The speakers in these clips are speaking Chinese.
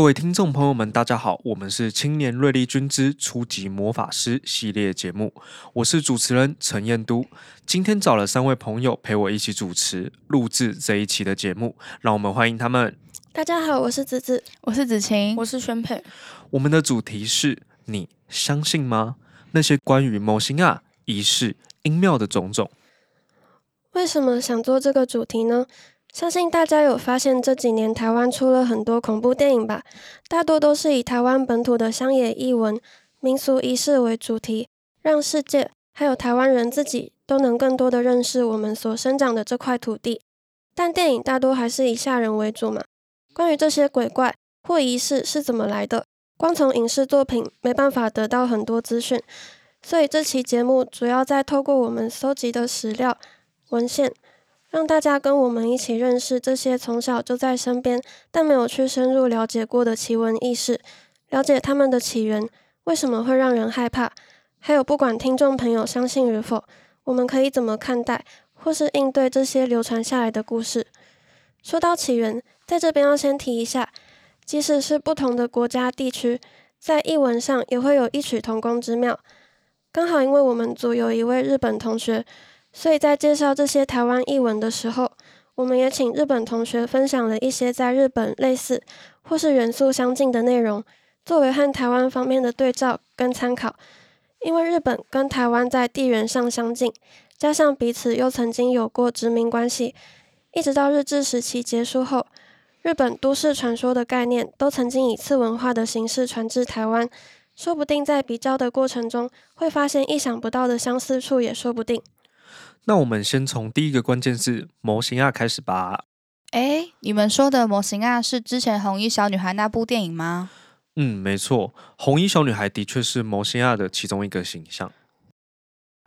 各位听众朋友们，大家好，我们是青年瑞丽君之初级魔法师系列节目，我是主持人陈彦都。今天找了三位朋友陪我一起主持录制这一期的节目，让我们欢迎他们。大家好，我是子子，我是子晴，我是宣佩。我们的主题是你相信吗？那些关于魔神仔仪式、音庙的种种。为什么想做这个主题呢？相信大家有发现这几年台湾出了很多恐怖电影吧？大多都是以台湾本土的乡野异闻、民俗仪式为主题，让世界还有台湾人自己都能更多的认识我们所生长的这块土地。但电影大多还是以吓人为主嘛。关于这些鬼怪或仪式是怎么来的，光从影视作品没办法得到很多资讯，所以这期节目主要在透过我们搜集的史料文献。让大家跟我们一起认识这些从小就在身边，但没有去深入了解过的奇闻异事，了解他们的起源，为什么会让人害怕，还有不管听众朋友相信与否，我们可以怎么看待或是应对这些流传下来的故事。说到起源，在这边要先提一下，即使是不同的国家地区，在译文上也会有异曲同工之妙。刚好因为我们组有一位日本同学。所以在介绍这些台湾译文的时候，我们也请日本同学分享了一些在日本类似或是元素相近的内容，作为和台湾方面的对照跟参考。因为日本跟台湾在地缘上相近，加上彼此又曾经有过殖民关系，一直到日治时期结束后，日本都市传说的概念都曾经以次文化的形式传至台湾，说不定在比较的过程中会发现意想不到的相似处，也说不定。那我们先从第一个关键字“魔神仔”开始吧。哎，你们说的“魔神仔”是之前红衣小女孩那部电影吗？嗯，没错，红衣小女孩的确是魔神仔的其中一个形象。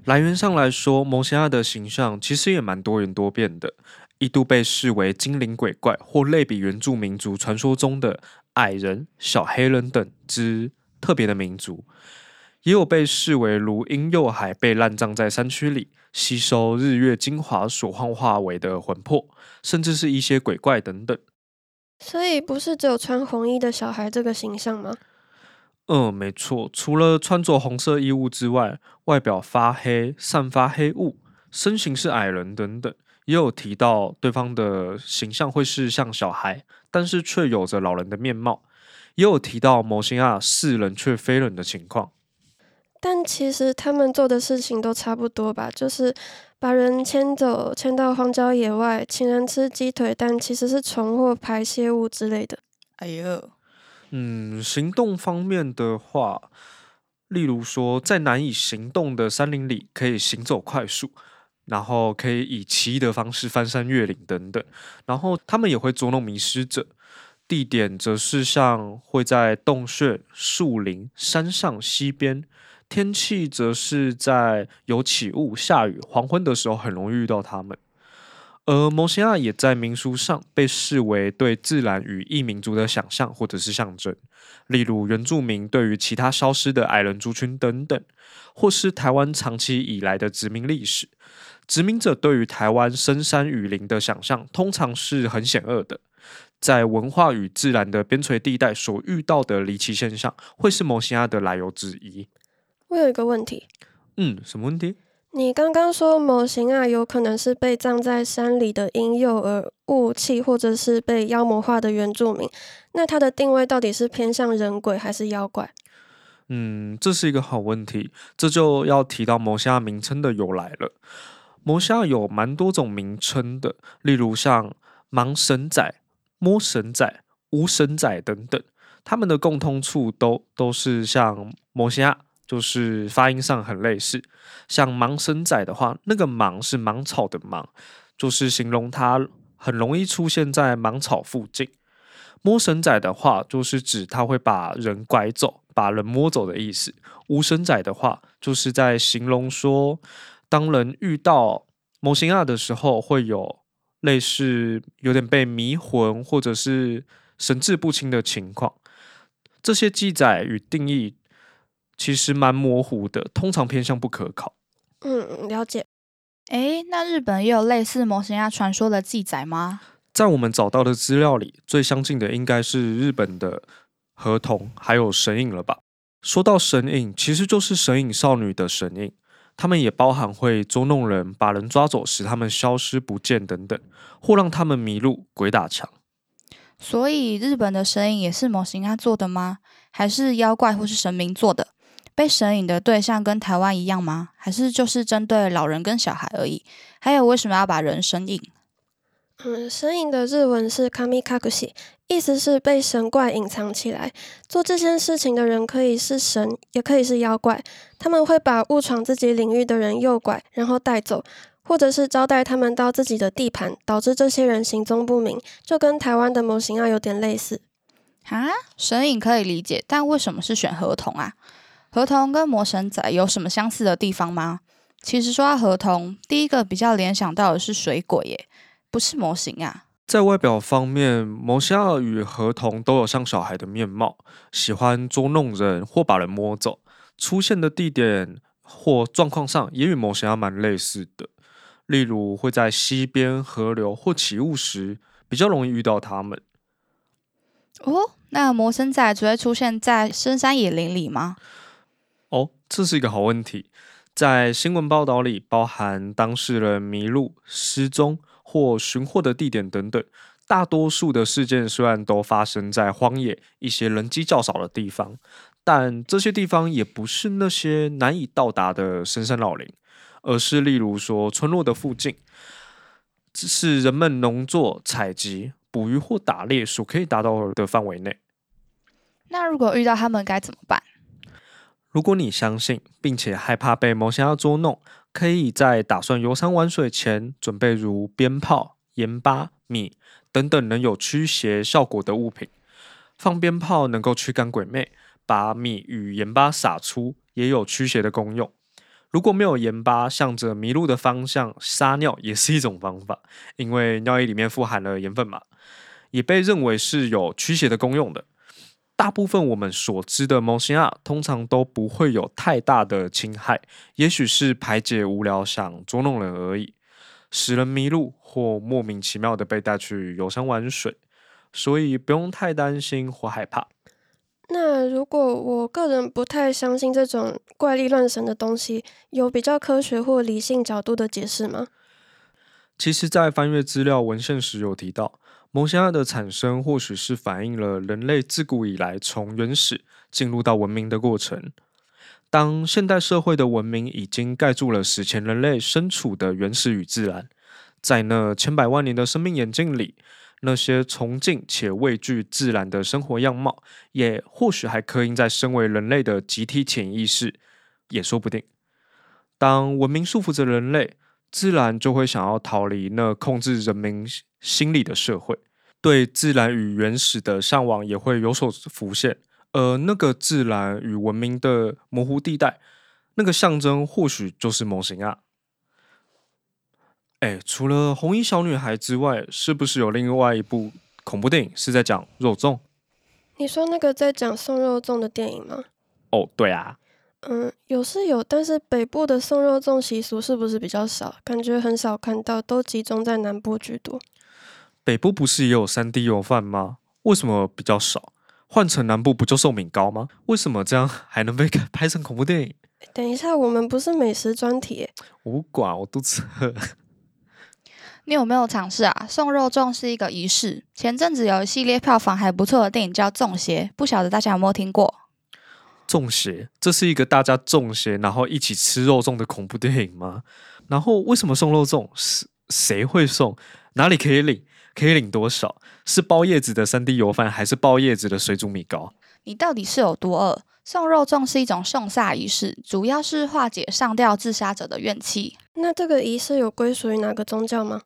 来源上来说，魔神仔的形象其实也蛮多元多变的，一度被视为精灵鬼怪或类比原住民族传说中的矮人、小黑人等之特别的民族。也有被视为如婴幼孩被烂葬在山区里，吸收日月精华所幻化为的魂魄，甚至是一些鬼怪等等。所以不是只有穿红衣的小孩这个形象吗？嗯，没错。除了穿着红色衣物之外，外表发黑、散发黑雾、身形是矮人等等，也有提到对方的形象会是像小孩，但是却有着老人的面貌。也有提到魔神仔是人却非人的情况。但其实他们做的事情都差不多吧，就是把人牵走，牵到荒郊野外，请人吃鸡腿，但其实是虫或排泄物之类的。哎呦，嗯，行动方面的话，例如说在难以行动的山林里，可以行走快速，然后可以以奇异的方式翻山越岭等等。然后他们也会捉弄迷失者，地点则是像会在洞穴、树林、山上、溪边。天气则是在有起雾、下雨、黄昏的时候，很容易遇到它们。而魔神仔也在民俗上被视为对自然与异民族的想象或者是象征，例如原住民对于其他消失的矮人族群等等，或是台湾长期以来的殖民历史。殖民者对于台湾深山雨林的想象，通常是很险恶的。在文化与自然的边陲地带所遇到的离奇现象，会是魔神仔的来由之一。我有一个问题，嗯，什么问题？你刚刚说模型啊有可能是被葬在山里的婴幼儿、雾气，或者是被妖魔化的原住民，那它的定位到底是偏向人鬼还是妖怪？嗯，这是一个好问题，这就要提到魔神仔名称的由来了。魔神仔有蛮多种名称的，例如像盲神仔、摸神仔、无神仔等等，他们的共通处都都是像魔神仔。就是发音上很类似，像盲神仔的话，那个盲是芒草的芒，就是形容它很容易出现在芒草附近。摸神仔的话，就是指它会把人拐走、把人摸走的意思。无神仔的话，就是在形容说，当人遇到模型二的时候，会有类似有点被迷魂或者是神志不清的情况。这些记载与定义。其实蛮模糊的，通常偏向不可靠。嗯，了解。哎，那日本也有类似魔神亚传说的记载吗？在我们找到的资料里，最相近的应该是日本的河童，还有神隐了吧？说到神隐，其实就是神隐少女的神隐，他们也包含会捉弄人、把人抓走，使他们消失不见等等，或让他们迷路、鬼打墙。所以日本的神隐也是模型啊做的吗？还是妖怪或是神明做的？被神隐的对象跟台湾一样吗？还是就是针对老人跟小孩而已？还有为什么要把人神隐？嗯，神隐的日文是 kamikakushi，意思是被神怪隐藏起来。做这件事情的人可以是神，也可以是妖怪。他们会把误闯自己领域的人诱拐，然后带走，或者是招待他们到自己的地盘，导致这些人行踪不明，就跟台湾的模型啊有点类似。啊，神隐可以理解，但为什么是选合同啊？河童跟魔神仔有什么相似的地方吗？其实说到河童，第一个比较联想到的是水鬼耶，不是模型啊。在外表方面，魔神仔与河童都有像小孩的面貌，喜欢捉弄人或把人摸走。出现的地点或状况上也与魔神仔蛮类似的，例如会在溪边、河流或起雾时比较容易遇到他们。哦，那魔神仔只会出现在深山野林里吗？这是一个好问题。在新闻报道里，包含当事人迷路、失踪或寻获的地点等等，大多数的事件虽然都发生在荒野一些人迹较少的地方，但这些地方也不是那些难以到达的深山老林，而是例如说村落的附近，只是人们农作、采集、捕鱼或打猎所可以达到的范围内。那如果遇到他们该怎么办？如果你相信并且害怕被魔神仔捉弄，可以在打算游山玩水前准备如鞭炮、盐巴、米等等能有驱邪效果的物品。放鞭炮能够驱赶鬼魅，把米与盐巴撒出也有驱邪的功用。如果没有盐巴，向着迷路的方向撒尿也是一种方法，因为尿液里面富含了盐分嘛，也被认为是有驱邪的功用的。大部分我们所知的模型啊，通常都不会有太大的侵害，也许是排解无聊想捉弄人而已，使人迷路或莫名其妙的被带去游山玩水，所以不用太担心或害怕。那如果我个人不太相信这种怪力乱神的东西，有比较科学或理性角度的解释吗？其实，在翻阅资料文献时有提到。模型仔的产生或许是反映了人类自古以来从原始进入到文明的过程。当现代社会的文明已经盖住了史前人类身处的原始与自然，在那千百万年的生命演进里，那些崇敬且畏惧自然的生活样貌，也或许还刻印在身为人类的集体潜意识，也说不定。当文明束缚着人类，自然就会想要逃离那控制人民心理的社会，对自然与原始的向往也会有所浮现。而那个自然与文明的模糊地带，那个象征或许就是模型啊。哎，除了红衣小女孩之外，是不是有另外一部恐怖电影是在讲肉粽？你说那个在讲送肉粽的电影吗？哦，对啊。嗯，有是有，但是北部的送肉粽习俗是不是比较少？感觉很少看到，都集中在南部居多。北部不是也有三 D 油饭吗？为什么比较少？换成南部不就寿命高吗？为什么这样还能被拍成恐怖电影？等一下，我们不是美食专题。我不管，我肚子饿。你有没有尝试啊？送肉粽是一个仪式。前阵子有一系列票房还不错的电影叫《粽邪》，不晓得大家有没有听过？粽邪，这是一个大家中邪然后一起吃肉粽的恐怖电影吗？然后为什么送肉粽？是谁会送？哪里可以领？可以领多少？是包叶子的三 D 油饭，还是包叶子的水煮米糕？你到底是有多饿？送肉粽是一种送煞仪式，主要是化解上吊自杀者的怨气。那这个仪式有归属于哪个宗教吗？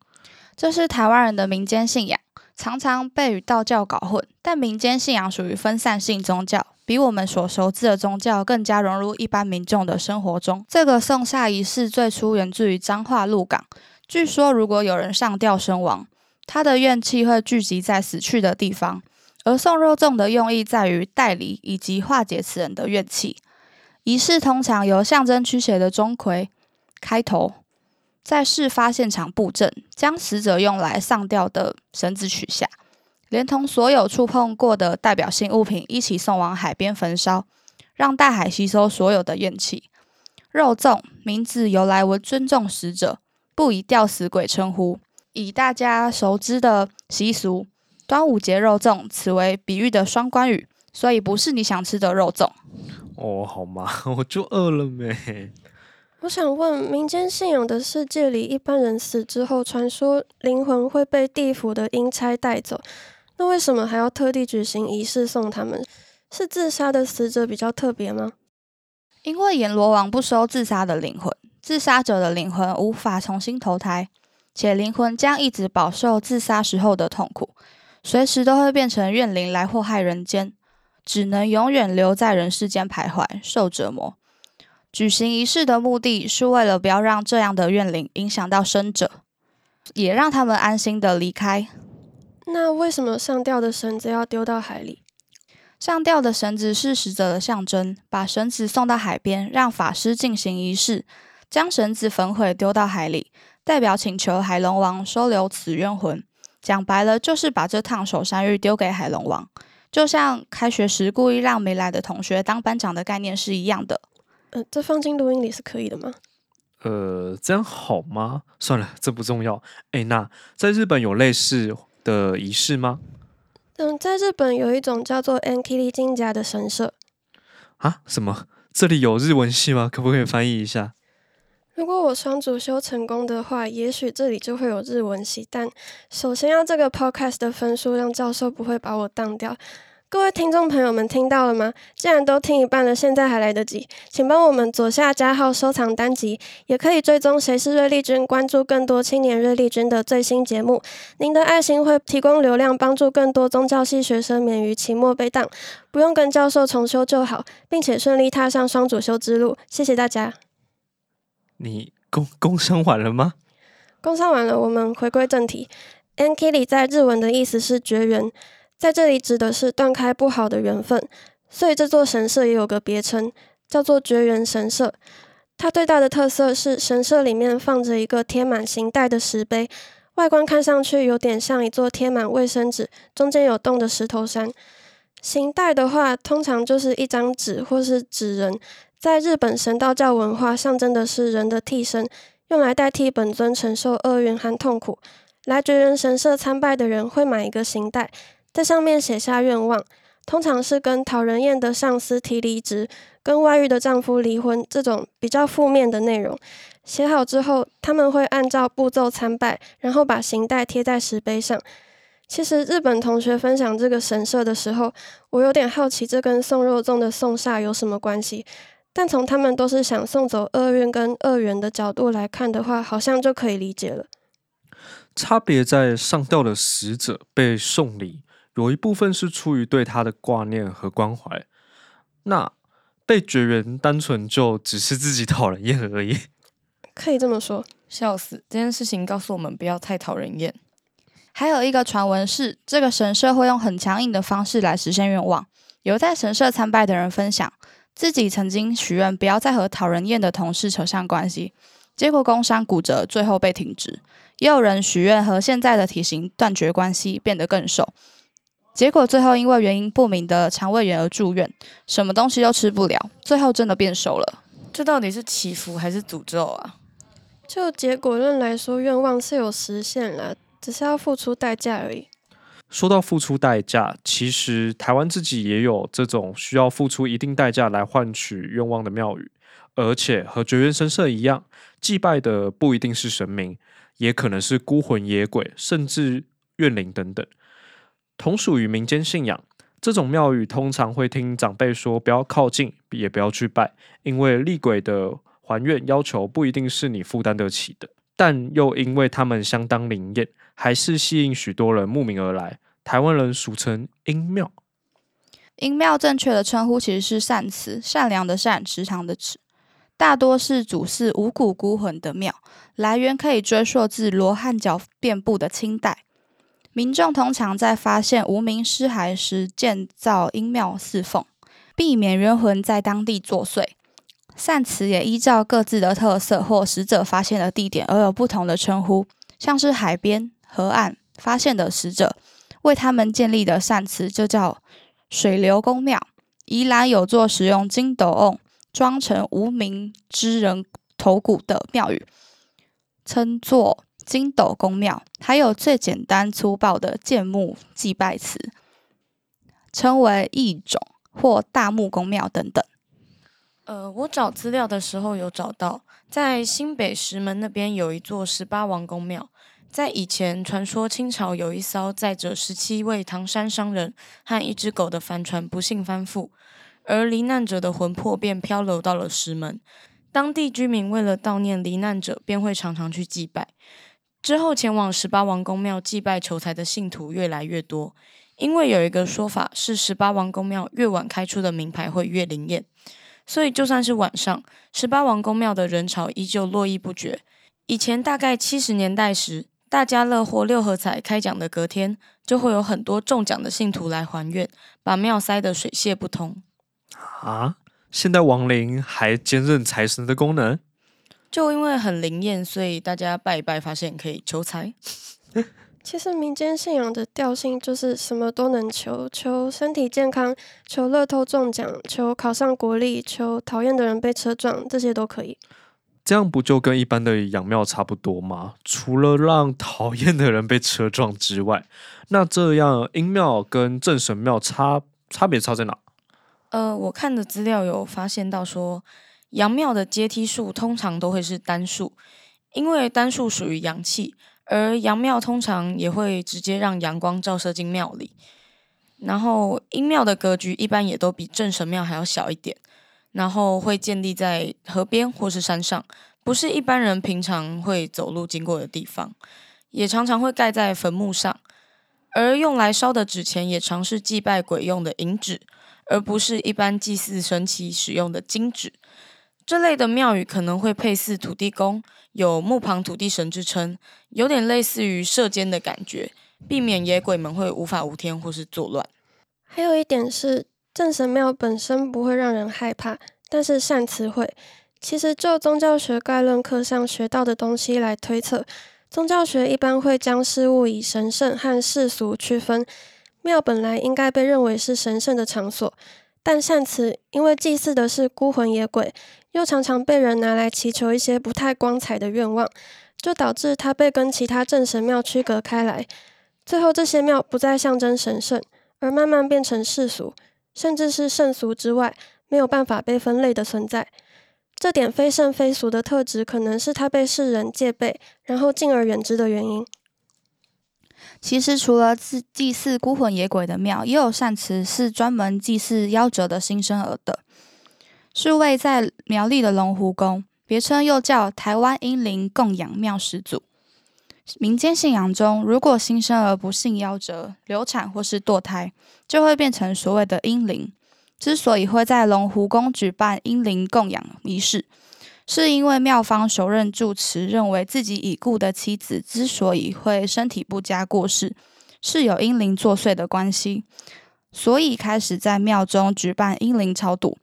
这是台湾人的民间信仰，常常被与道教搞混。但民间信仰属于分散性宗教，比我们所熟知的宗教更加融入一般民众的生活中。这个送煞仪式最初源自于彰化鹿港，据说如果有人上吊身亡，他的怨气会聚集在死去的地方，而送肉粽的用意在于代离以及化解此人的怨气。仪式通常由象征驱邪的钟馗开头，在事发现场布阵，将死者用来上吊的绳子取下，连同所有触碰过的代表性物品一起送往海边焚烧，让大海吸收所有的怨气。肉粽名字由来为尊重死者，不以吊死鬼称呼。以大家熟知的习俗，端午节肉粽，此为比喻的双关语，所以不是你想吃的肉粽。哦，好吗？我就饿了没？我想问，民间信仰的世界里，一般人死之后，传说灵魂会被地府的阴差带走，那为什么还要特地举行仪式送他们？是自杀的死者比较特别吗？因为阎罗王不收自杀的灵魂，自杀者的灵魂无法重新投胎，且灵魂将一直饱受自杀时候的痛苦，随时都会变成怨灵来祸害人间，只能永远留在人世间徘徊，受折磨。举行仪式的目的是为了不要让这样的怨灵影响到生者，也让他们安心的离开。那为什么上吊的绳子要丢到海里？上吊的绳子是死者的象征，把绳子送到海边，让法师进行仪式，将绳子焚毁丢到海里，代表请求海龙王收留此冤魂。讲白了，就是把这烫手山芋丢给海龙王，就像开学时故意让没来的同学当班长的概念是一样的。呃，这放进录音里是可以的吗？呃，这样好吗？算了，这不重要。哎，那在日本有类似的仪式吗？嗯，在日本有一种叫做 Enkiri 金家的神社。啊？什么？这里有日文系吗？可不可以翻译一下？如果我双主修成功的话，也许这里就会有日文系。但首先要这个 podcast 的分数让教授不会把我当掉。各位听众朋友们，听到了吗？既然都听一半了，现在还来得及，请帮我们左下加号收藏单集，也可以追踪谁是瑞丽君，关注更多青年瑞丽君的最新节目。您的爱心会提供流量，帮助更多宗教系学生免于期末被当，不用跟教授重修就好，并且顺利踏上双主修之路。谢谢大家。你工工商完了吗？工商完了，我们回归正题。Enkiri 在日文的意思是绝缘。在这里指的是断开不好的缘分，所以这座神社也有个别称，叫做绝缘神社。它最大的特色是神社里面放着一个贴满形带的石碑，外观看上去有点像一座贴满卫生纸、中间有洞的石头山。形带的话，通常就是一张纸或是纸人，在日本神道教文化象征的是人的替身，用来代替本尊承受厄运和痛苦。来绝缘神社参拜的人会买一个刑袋。在上面写下愿望，通常是跟讨人厌的上司提离职、跟外遇的丈夫离婚这种比较负面的内容。写好之后，他们会按照步骤参拜，然后把刑袋贴在石碑上。其实日本同学分享这个神社的时候，我有点好奇，这跟送肉粽的送煞有什么关系？但从他们都是想送走厄运跟恶缘的角度来看的话，好像就可以理解了。差别在上吊的死者被送礼。有一部分是出于对他的挂念和关怀，那被绝缘单纯就只是自己讨人厌而已。可以这么说，笑死！这件事情告诉我们不要太讨人厌。还有一个传闻是，这个神社会用很强硬的方式来实现愿望。有在神社参拜的人分享，自己曾经许愿不要再和讨人厌的同事扯上关系，结果工伤骨折，最后被停职。也有人许愿和现在的体型断绝关系，变得更瘦。结果最后因为原因不明的肠胃炎而住院，什么东西都吃不了，最后真的变瘦了。这到底是祈福还是诅咒啊？就结果论来说，愿望是有实现了，只是要付出代价而已。说到付出代价，其实台湾自己也有这种需要付出一定代价来换取愿望的庙宇，而且和绝缘神社一样，祭拜的不一定是神明，也可能是孤魂野鬼，甚至怨灵等等。同属于民间信仰，这种庙宇通常会听长辈说不要靠近，也不要去拜，因为厉鬼的还愿要求不一定是你负担得起的。但又因为他们相当灵验，还是吸引许多人慕名而来。台湾人俗称阴庙。阴庙正确的称呼其实是善祠，善良的善，池塘的池，大多是主祀无骨孤魂的庙，来源可以追溯至罗汉脚遍布的清代。民众通常在发现无名尸骸时建造阴庙侍奉，避免冤魂在当地作祟。善祠也依照各自的特色或死者发现的地点而有不同的称呼，像是海边、河岸发现的死者，为他们建立的善祠就叫水流宫庙。宜兰有座使用金斗瓮装成无名之人头骨的庙宇，称作金斗宫庙。还有最简单粗暴的建木祭拜祠，称为义冢或大木宫庙等等。呃，我找资料的时候有找到，在新北石门那边有一座十八王公庙。在以前，传说清朝有一艘载着十七位唐山商人和一只狗的帆船不幸翻覆，而罹难者的魂魄便漂流到了石门。当地居民为了悼念罹难者，便会常常去祭拜。之后，前往十八王公庙祭拜求财的信徒越来越多，因为有一个说法是，十八王公庙越晚开出的名牌会越灵验。所以，就算是晚上，十八王公庙的人潮依旧络绎不绝。以前大概七十年代时，大家乐或六合彩开奖的隔天，就会有很多中奖的信徒来还愿，把庙塞得水泄不通。啊，现代亡灵还兼任财神的功能？就因为很灵验，所以大家拜一拜，发现可以求财。其实民间信仰的调性就是什么都能求，求身体健康，求乐透中奖，求考上国立，求讨厌的人被车撞，这些都可以。这样不就跟一般的阳庙差不多吗？除了让讨厌的人被车撞之外，那这样阴庙跟正神庙差差别差在哪？呃，我看的资料有发现到说，阳庙的阶梯数通常都会是单数，因为单数属于阳气。而阳庙通常也会直接让阳光照射进庙里，然后阴庙的格局一般也都比正神庙还要小一点，然后会建立在河边或是山上，不是一般人平常会走路经过的地方，也常常会盖在坟墓上，而用来烧的纸钱也常是祭拜鬼用的银纸，而不是一般祭祀神祇使用的金纸。这类的庙宇可能会配祀土地公，有墓旁土地神之称，有点类似于社监的感觉，避免野鬼们会无法无天或是作乱。还有一点是，正神庙本身不会让人害怕，但是善祠会。其实就宗教学概论课上学到的东西来推测，宗教学一般会将事物以神圣和世俗区分。庙本来应该被认为是神圣的场所，但善祠因为祭祀的是孤魂野鬼。又常常被人拿来祈求一些不太光彩的愿望，就导致它被跟其他正神庙区隔开来。最后，这些庙不再象征神圣，而慢慢变成世俗，甚至是圣俗之外没有办法被分类的存在。这点非圣非俗的特质，可能是他被世人戒备，然后敬而远之的原因。其实，除了祭祭祀孤魂野鬼的庙，也有善祠是专门祭祀夭折的新生儿的。是位在苗栗的龙湖宫，别称又叫台湾英灵供养庙始祖。民间信仰中，如果新生儿不幸夭折、流产或是堕胎，就会变成所谓的婴灵。之所以会在龙湖宫举办婴灵供养仪式，是因为庙方首任住持认为自己已故的妻子之所以会身体不佳过世，是有婴灵作祟的关系，所以开始在庙中举办婴灵超度。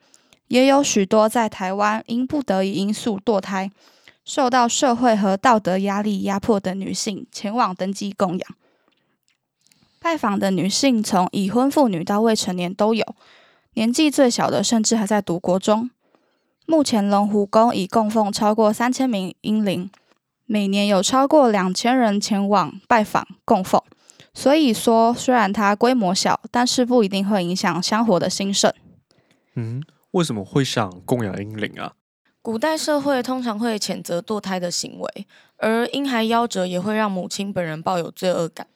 也有许多在台湾因不得已因素堕胎、受到社会和道德压力压迫的女性前往登记供养。拜访的女性从已婚妇女到未成年都有，年纪最小的甚至还在读国中。目前龙湖宫已供奉超过三千名英灵，每年有超过两千人前往拜访供奉。所以说，虽然它规模小，但是不一定会影响香火的兴盛。嗯。为什么会想供养英灵啊？古代社会通常会谴责堕胎的行为，而婴孩夭折也会让母亲本人抱有罪恶感，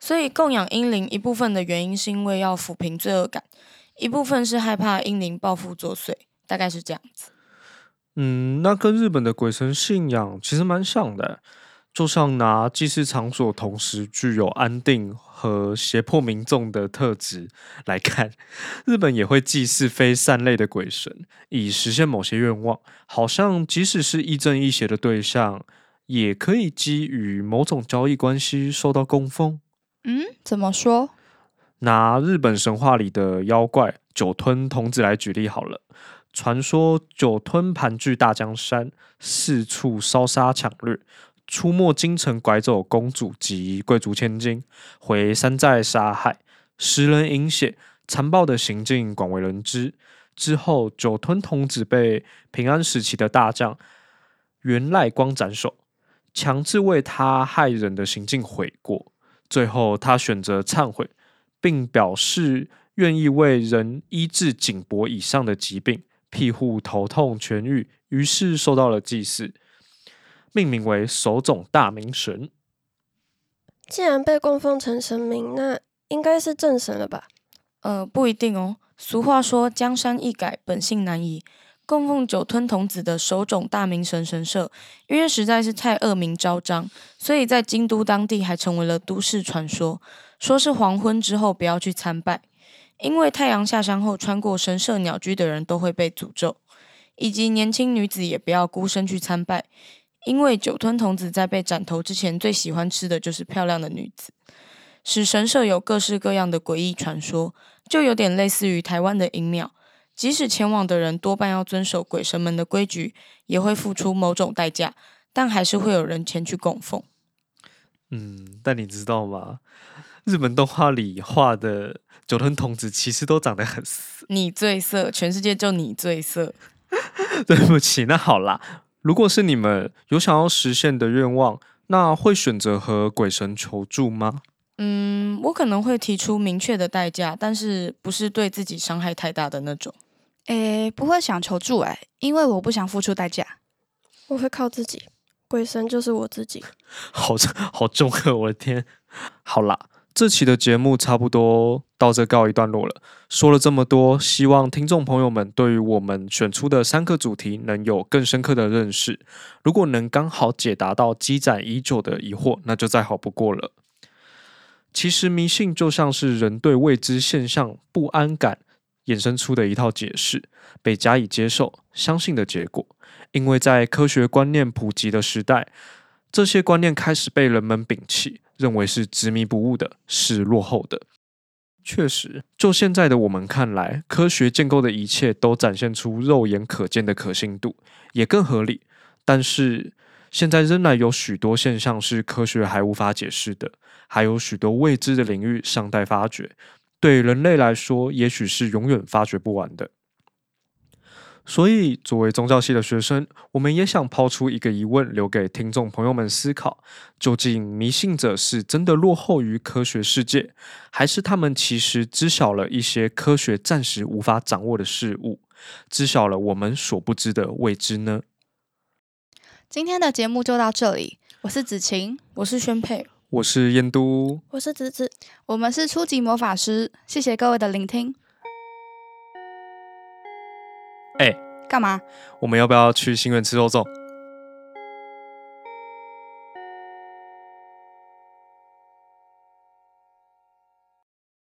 所以供养婴灵一部分的原因是因为要抚平罪恶感，一部分是害怕婴灵报复作祟，大概是这样子。嗯，那跟日本的鬼神信仰其实蛮像的。就像拿祭祀场所同时具有安定和胁迫民众的特质来看，日本也会祭祀非善类的鬼神，以实现某些愿望。好像即使是亦正亦邪的对象，也可以基于某种交易关系受到供奉。嗯，怎么说？拿日本神话里的妖怪酒吞童子来举例好了。传说酒吞盘踞大江山，四处烧杀抢掠。出没京城，拐走公主及贵族千金，回山寨杀害，食人饮血，残暴的行径广为人知。之后，酒吞童子被平安时期的大将源赖光斩首，强制为他害人的行径悔过。最后，他选择忏悔，并表示愿意为人医治颈脖以上的疾病，庇护头痛痊愈，于是受到了祭祀，命名为手冢大明神。既然被供奉成神明，那应该是正神了吧？呃，不一定哦。俗话说：“江山易改，本性难移。”供奉酒吞童子的手冢大明神神社，因为实在是太恶名昭彰，所以在京都当地还成为了都市传说。说是黄昏之后不要去参拜，因为太阳下山后穿过神社鸟居的人都会被诅咒，以及年轻女子也不要孤身去参拜，因为酒吞童子在被斩头之前最喜欢吃的就是漂亮的女子。使神社有各式各样的诡异传说，就有点类似于台湾的阴庙。即使前往的人多半要遵守鬼神们的规矩，也会付出某种代价，但还是会有人前去供奉。嗯，但你知道吗？日本动画里画的酒吞童子其实都长得很色。你最色，全世界就你最色。对不起，那好啦，如果是你们有想要实现的愿望，那会选择和鬼神求助吗？嗯，我可能会提出明确的代价，但是不是对自己伤害太大的那种。诶，不会想求助诶，因为我不想付出代价。我会靠自己，鬼神就是我自己。好好重啊，我的天！好啦，这期的节目差不多到这告一段落了。说了这么多，希望听众朋友们对于我们选出的三个主题能有更深刻的认识。如果能刚好解答到积攒已久的疑惑，那就再好不过了。其实迷信就像是人对未知现象不安感衍生出的一套解释，被加以接受、相信的结果。因为在科学观念普及的时代，这些观念开始被人们摒弃，认为是执迷不悟的，是落后的。确实，就现在的我们看来，科学建构的一切都展现出肉眼可见的可信度，也更合理。但是，现在仍然有许多现象是科学还无法解释的。还有许多未知的领域尚待发掘，对人类来说，也许是永远发掘不完的。所以，作为宗教系的学生，我们也想抛出一个疑问，留给听众朋友们思考：究竟迷信者是真的落后于科学世界，还是他们其实知晓了一些科学暂时无法掌握的事物，知晓了我们所不知的未知呢？今天的节目就到这里，我是子晴，我是宣佩。我是燕都，我是子子，我们是初级魔法师，谢谢各位的聆听。哎、欸，干嘛？我们要不要去新源吃肉粽？